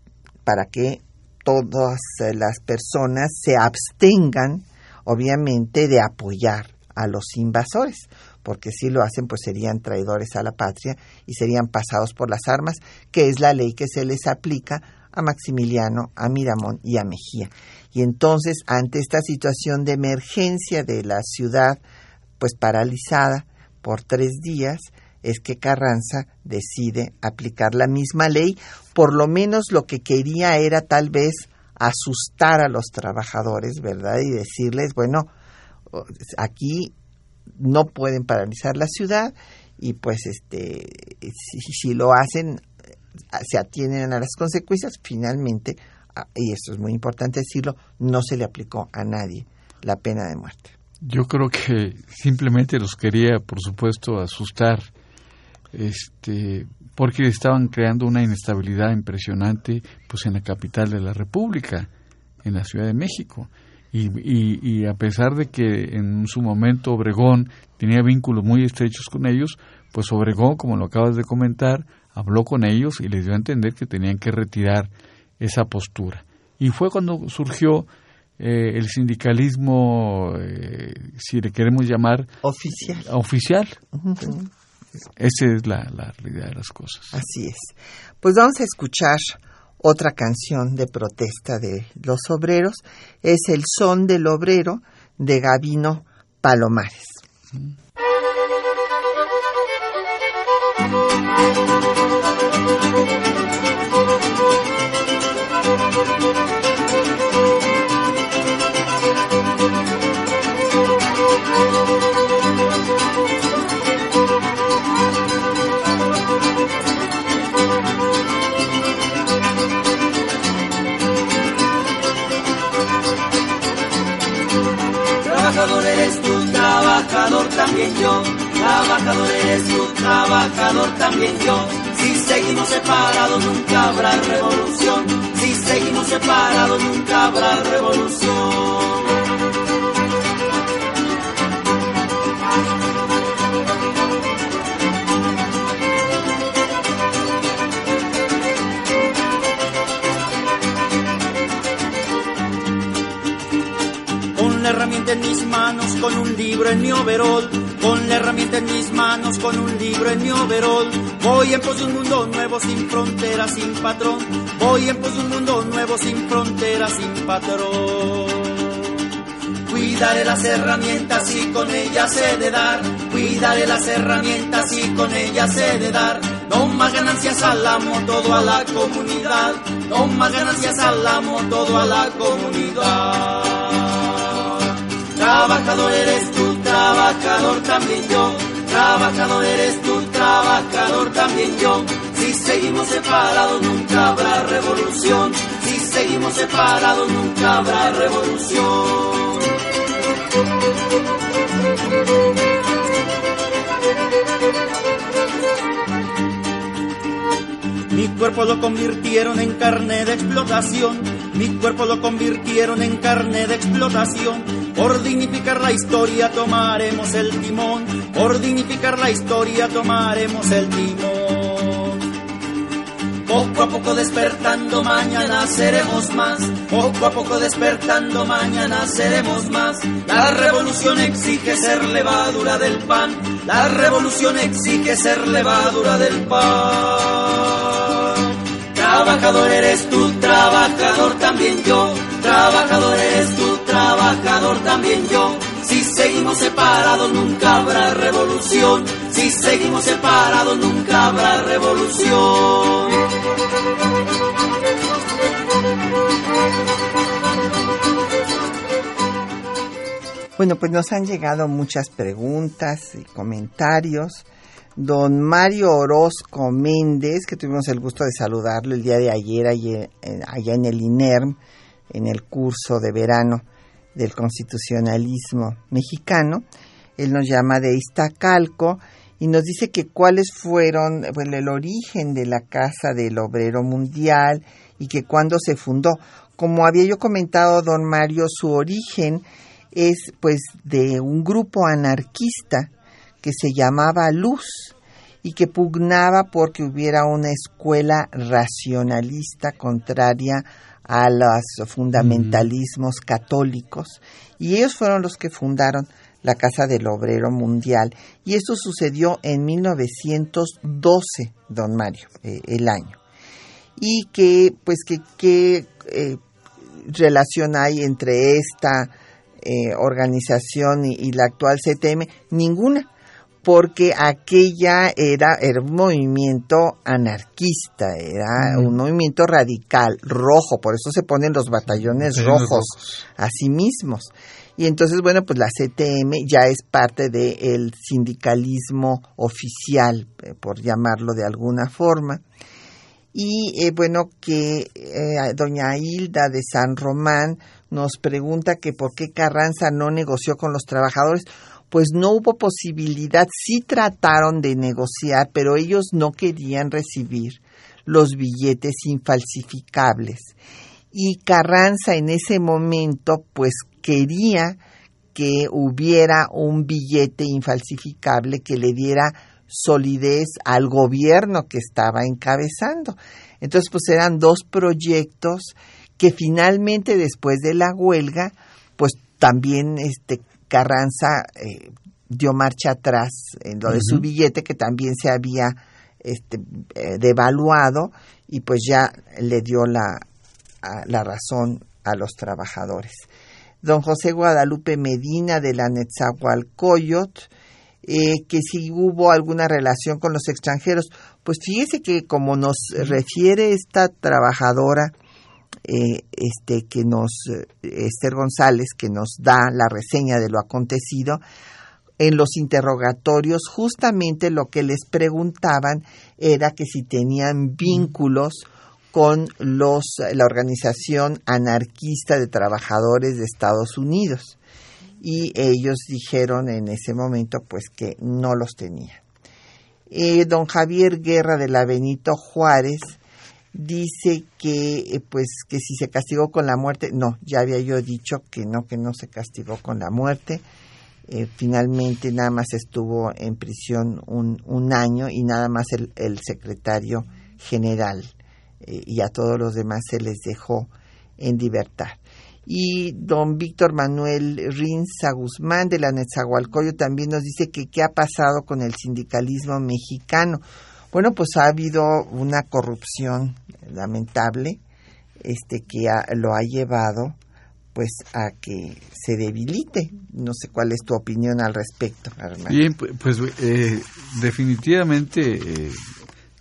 Speaker 1: para que todas las personas se abstengan, obviamente, de apoyar a los invasores, porque si lo hacen pues serían traidores a la patria y serían pasados por las armas, que es la ley que se les aplica a Maximiliano, a Miramón y a Mejía. Y entonces, ante esta situación de emergencia de la ciudad, pues paralizada por tres días, es que Carranza decide aplicar la misma ley. Por lo menos lo que quería era tal vez asustar a los trabajadores, ¿verdad? Y decirles, bueno, aquí no pueden paralizar la ciudad y pues este si, si lo hacen se atienden a las consecuencias finalmente y esto es muy importante decirlo no se le aplicó a nadie la pena de muerte.
Speaker 2: Yo creo que simplemente los quería por supuesto asustar este porque estaban creando una inestabilidad impresionante pues en la capital de la República en la Ciudad de México y, a pesar de que en su momento Obregón tenía vínculos muy estrechos con ellos, pues Obregón, como lo acabas de comentar, habló con ellos y les dio a entender que tenían que retirar esa postura. Y fue cuando surgió eh, el sindicalismo, eh, si le queremos llamar...
Speaker 1: Oficial.
Speaker 2: Oficial. Esa es la, la realidad de las cosas.
Speaker 1: Así es. Pues vamos a escuchar otra canción de protesta de los obreros es El son del obrero de Gavino Palomares.
Speaker 6: Trabajador también yo, trabajador eres tú, trabajador también yo. Si seguimos separados nunca habrá revolución, si seguimos separados nunca habrá revolución. Herramienta en mis manos, con un libro en mi overol. Con la herramienta en mis manos, con un libro en mi overol. Voy en pos de un mundo nuevo, sin fronteras, sin patrón. Voy en pos de un mundo nuevo, sin fronteras, sin patrón. Cuidaré las herramientas y con ellas he de dar. Cuidaré las herramientas y con ellas he de dar. No más ganancias al amo, todo a la comunidad. No más ganancias al amo, todo a la comunidad. Trabajador eres tú, trabajador también yo. Trabajador eres tú, trabajador también yo. Si seguimos separados nunca habrá revolución. Si seguimos separados nunca habrá revolución. Mi cuerpo lo convirtieron en carne de explotación. Mi cuerpo lo convirtieron en carne de explotación por dignificar la historia tomaremos el timón, por dignificar la historia tomaremos el timón. Poco a poco despertando mañana seremos más, poco a poco despertando mañana seremos más. La revolución exige ser levadura del pan, la revolución exige ser levadura del pan. Trabajador eres tú, trabajador también yo, trabajador eres tú, trabajador también yo. Si seguimos separados nunca habrá revolución. Si seguimos separados nunca habrá revolución.
Speaker 1: Bueno, pues nos han llegado muchas preguntas y comentarios. Don Mario Orozco Méndez, que tuvimos el gusto de saludarlo el día de ayer allá en el INERM, en el curso de verano del constitucionalismo mexicano. Él nos llama de Iztacalco y nos dice que cuáles fueron el origen de la Casa del Obrero Mundial y que cuándo se fundó. Como había yo comentado, don Mario, su origen es pues de un grupo anarquista que se llamaba Luz y que pugnaba porque hubiera una escuela racionalista contraria a los fundamentalismos católicos y ellos fueron los que fundaron la Casa del Obrero Mundial. Y esto sucedió en 1912, don Mario, eh, el año. Y que, pues, que, qué eh, relación hay entre esta eh, organización y, la actual CTM? Ninguna porque aquella era, era un movimiento anarquista, era un movimiento radical, rojo, por eso se ponen los batallones rojos, a sí mismos. Y entonces, bueno, pues la CTM ya es parte del sindicalismo oficial, eh, por llamarlo de alguna forma. Y eh, bueno, que eh, doña Hilda de San Román nos pregunta que por qué Carranza no negoció con los trabajadores pues no hubo posibilidad, sí trataron de negociar, pero ellos no querían recibir los billetes infalsificables. Y Carranza en ese momento pues quería que hubiera un billete infalsificable que le diera solidez al gobierno que estaba encabezando. Entonces, pues eran dos proyectos que finalmente después de la huelga, pues también este Carranza eh, dio marcha atrás en lo de su billete que también se había este, eh, devaluado y pues ya le dio la, la razón a los trabajadores. Don José Guadalupe Medina de la Netzahualcoyot, eh, que si hubo alguna relación con los extranjeros. Pues fíjese que como nos refiere esta trabajadora, eh, este, que nos, eh, Esther González, que nos da la reseña de lo acontecido, en los interrogatorios justamente lo que les preguntaban era que si tenían vínculos con los, la organización anarquista de trabajadores de Estados Unidos. Y ellos dijeron en ese momento pues que no los tenían. Eh, don Javier Guerra de la Benito Juárez dice que eh, pues que si se castigó con la muerte, no, ya había yo dicho que no, que no se castigó con la muerte. Eh, finalmente nada más estuvo en prisión un, un año y nada más el, el secretario general eh, y a todos los demás se les dejó en libertad. Y don Víctor Manuel Rinza Guzmán de la Netzahualcoyo también nos dice que qué ha pasado con el sindicalismo mexicano. Bueno, pues ha habido una corrupción lamentable este que lo ha llevado pues a que se debilite. No sé cuál es tu opinión al respecto,
Speaker 2: Bien, pues eh, definitivamente eh,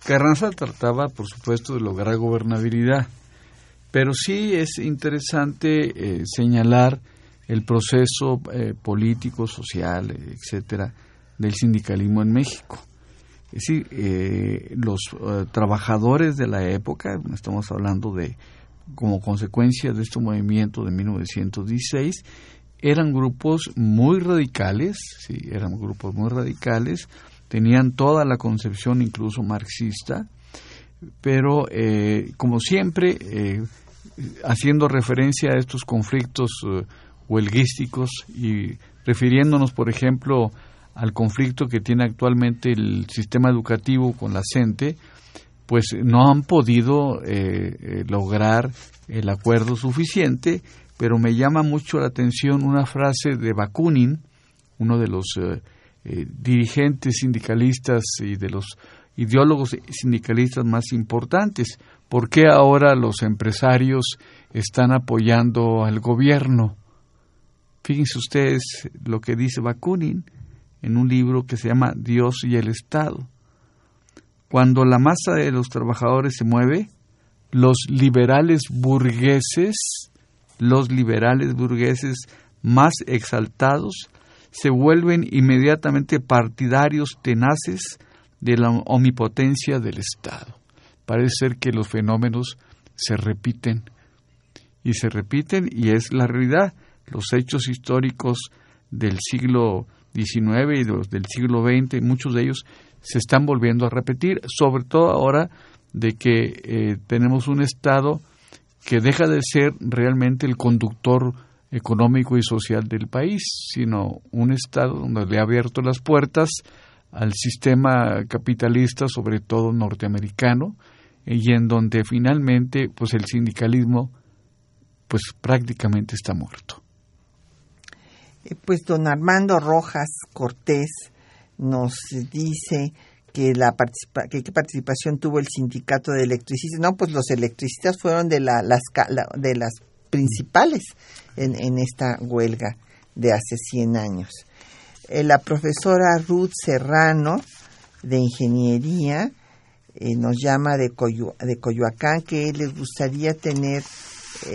Speaker 2: Carranza trataba, por supuesto, de lograr gobernabilidad, pero sí es interesante eh, señalar el proceso político, social, etcétera, del sindicalismo en México. Es decir, eh, los eh, trabajadores de la época, estamos hablando de como consecuencia de este movimiento de 1916, eran grupos muy radicales, sí, eran grupos muy radicales, tenían toda la concepción incluso marxista, pero eh, como siempre, haciendo referencia a estos conflictos huelguísticos y refiriéndonos, por ejemplo, al conflicto que tiene actualmente el sistema educativo con la CENTE, pues no han podido eh, eh, lograr el acuerdo suficiente, pero me llama mucho la atención una frase de Bakunin, uno de los eh, dirigentes sindicalistas y de los ideólogos sindicalistas más importantes. ¿Por qué ahora los empresarios están apoyando al gobierno? Fíjense ustedes lo que dice Bakunin en un libro que se llama Dios y el Estado. Cuando la masa de los trabajadores se mueve, los liberales burgueses, los liberales burgueses más exaltados, se vuelven inmediatamente partidarios tenaces de la omnipotencia del Estado. Parece ser que los fenómenos se repiten y se repiten y es la realidad. Los hechos históricos del siglo 19 y los del siglo XX, muchos de ellos se están volviendo a repetir, sobre todo ahora de que eh, tenemos un Estado que deja de ser realmente el conductor económico y social del país, sino un Estado donde le ha abierto las puertas al sistema capitalista, sobre todo norteamericano, y en donde finalmente pues el sindicalismo pues prácticamente está muerto.
Speaker 1: Eh, pues don Armando Rojas Cortés nos dice que la que qué participación tuvo el sindicato de electricistas. No, pues los electricistas fueron de la, las de las principales en, esta huelga de hace 100 años. Eh, la profesora Ruth Serrano de ingeniería eh, nos llama de, de Coyoacán que les gustaría tener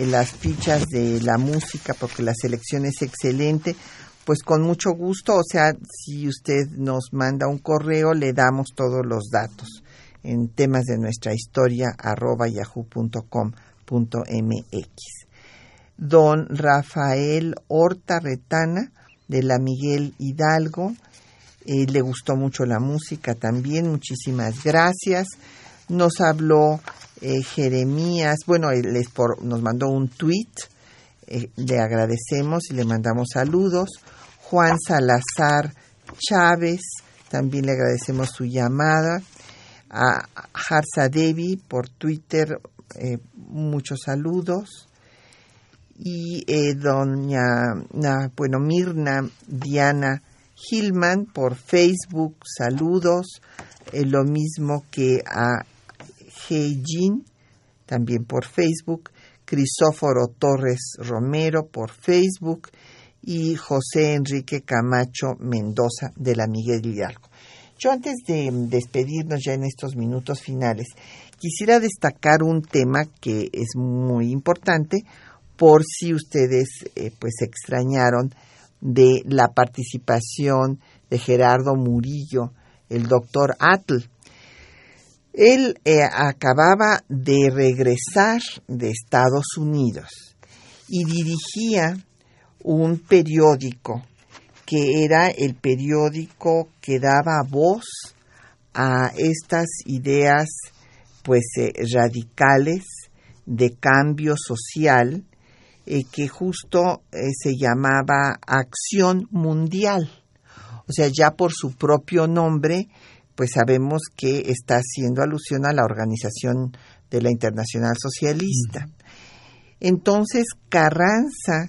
Speaker 1: las fichas de la música porque la selección es excelente. Pues con mucho gusto, o sea, si usted nos manda un correo, le damos todos los datos en temas de nuestra historia arroba yahoo.com.mx. Don Rafael Horta Retana de la Miguel Hidalgo eh, le gustó mucho la música también, muchísimas gracias. Nos habló eh, Jeremías, bueno, él nos mandó un tweet, eh, le agradecemos y le mandamos saludos. Juan Salazar Chávez, también le agradecemos su llamada. A Harza Devi por Twitter, muchos saludos y doña, bueno, Mirna Diana Hillman por Facebook, saludos, eh, lo mismo que a Heijin, también por Facebook, Crisóforo Torres Romero por Facebook y José Enrique Camacho Mendoza de la Miguel Hidalgo. Yo antes de despedirnos ya en estos minutos finales, quisiera destacar un tema que es muy importante por si ustedes eh, pues extrañaron de la participación de Gerardo Murillo, el doctor Atl. Él eh, acababa de regresar de Estados Unidos y dirigía un periódico que era el periódico que daba voz a estas ideas pues eh, radicales de cambio social eh, que justo se llamaba Acción Mundial. O sea, ya por su propio nombre, pues sabemos que está haciendo alusión a la organización de la Internacional Socialista. Entonces, Carranza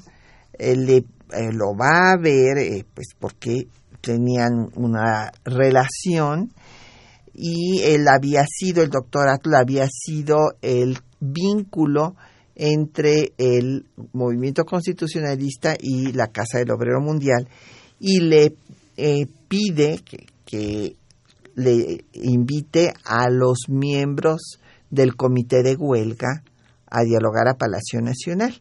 Speaker 1: eh, le, lo va a ver, pues porque tenían una relación y él había sido, el doctor Atl había sido el vínculo entre el movimiento constitucionalista y la Casa del Obrero Mundial y le eh, pide que, le invite a los miembros del comité de huelga a dialogar a Palacio Nacional.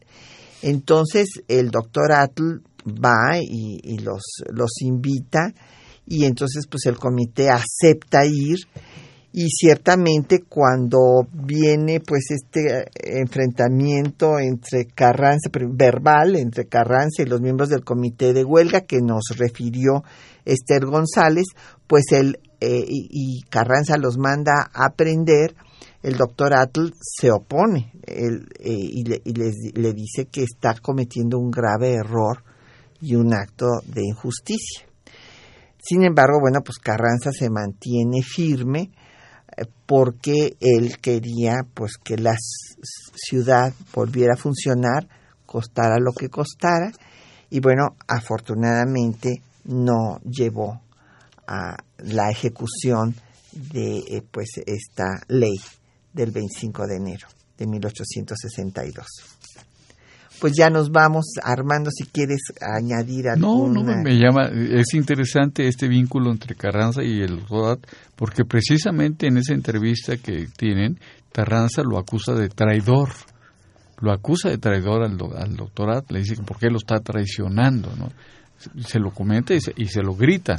Speaker 1: Entonces el doctor Atl va y, los, los invita y entonces pues el comité acepta ir y ciertamente cuando viene pues este enfrentamiento entre Carranza verbal entre Carranza y los miembros del comité de huelga que nos refirió Esther González pues él eh, y, Carranza los manda a prender el doctor Atl se opone eh, y, le, le dice que está cometiendo un grave error y un acto de injusticia. Sin embargo bueno pues Carranza se mantiene firme porque él quería pues que la ciudad volviera a funcionar, costara lo que costara, y bueno, afortunadamente no llevó a la ejecución de eh, pues esta ley del 25 de enero de 1862 pues ya nos vamos armando si quieres añadir
Speaker 2: algo. No, no, me llama, es interesante este vínculo entre Carranza y el Rodat, porque precisamente en esa entrevista que tienen, Carranza lo acusa de traidor, lo acusa de traidor al, al doctor le dice que por qué lo está traicionando, ¿no? Se lo comenta y se, y se lo grita,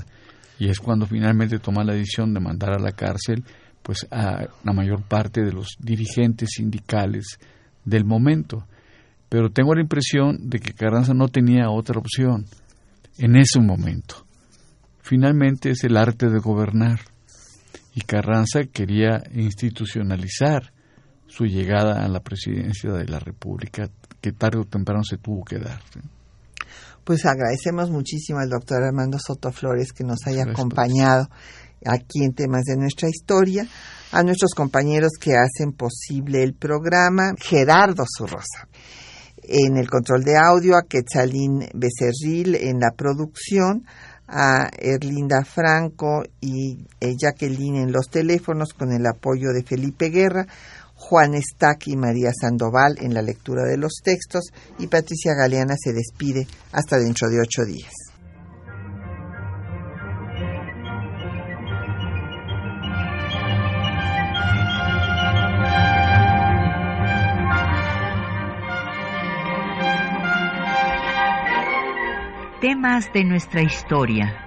Speaker 2: y es cuando finalmente toma la decisión de mandar a la cárcel pues a la mayor parte de los dirigentes sindicales del momento pero tengo la impresión de que Carranza no tenía otra opción en ese momento. Finalmente es el arte de gobernar y Carranza quería institucionalizar su llegada a la presidencia de la República, que tarde o temprano se tuvo que dar.
Speaker 1: Pues agradecemos muchísimo al doctor Armando Soto Flores que nos haya acompañado aquí en temas de nuestra historia, a nuestros compañeros que hacen posible el programa, Gerardo Zurrosa en el control de audio, a Quetzalín Becerril en la producción, a Erlinda Franco y eh, Jacqueline en los teléfonos con el apoyo de Felipe Guerra, Juan Estac y María Sandoval en la lectura de los textos y Patricia Galeana se despide hasta dentro de ocho días.
Speaker 7: Temas de nuestra historia.